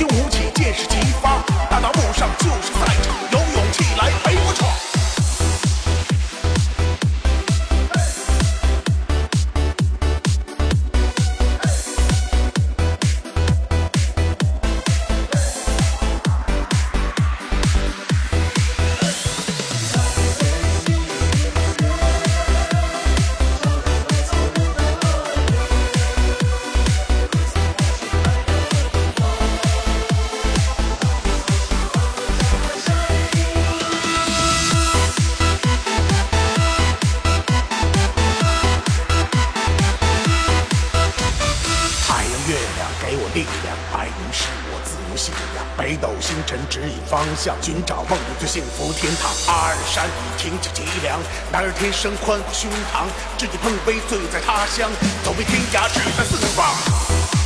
英起见势齐发。北斗星辰指引方向，寻找梦里最幸福天堂。阿尔山已挺起脊梁，男儿天生宽阔胸膛，志气碰杯醉在他乡，走遍天涯志在四方。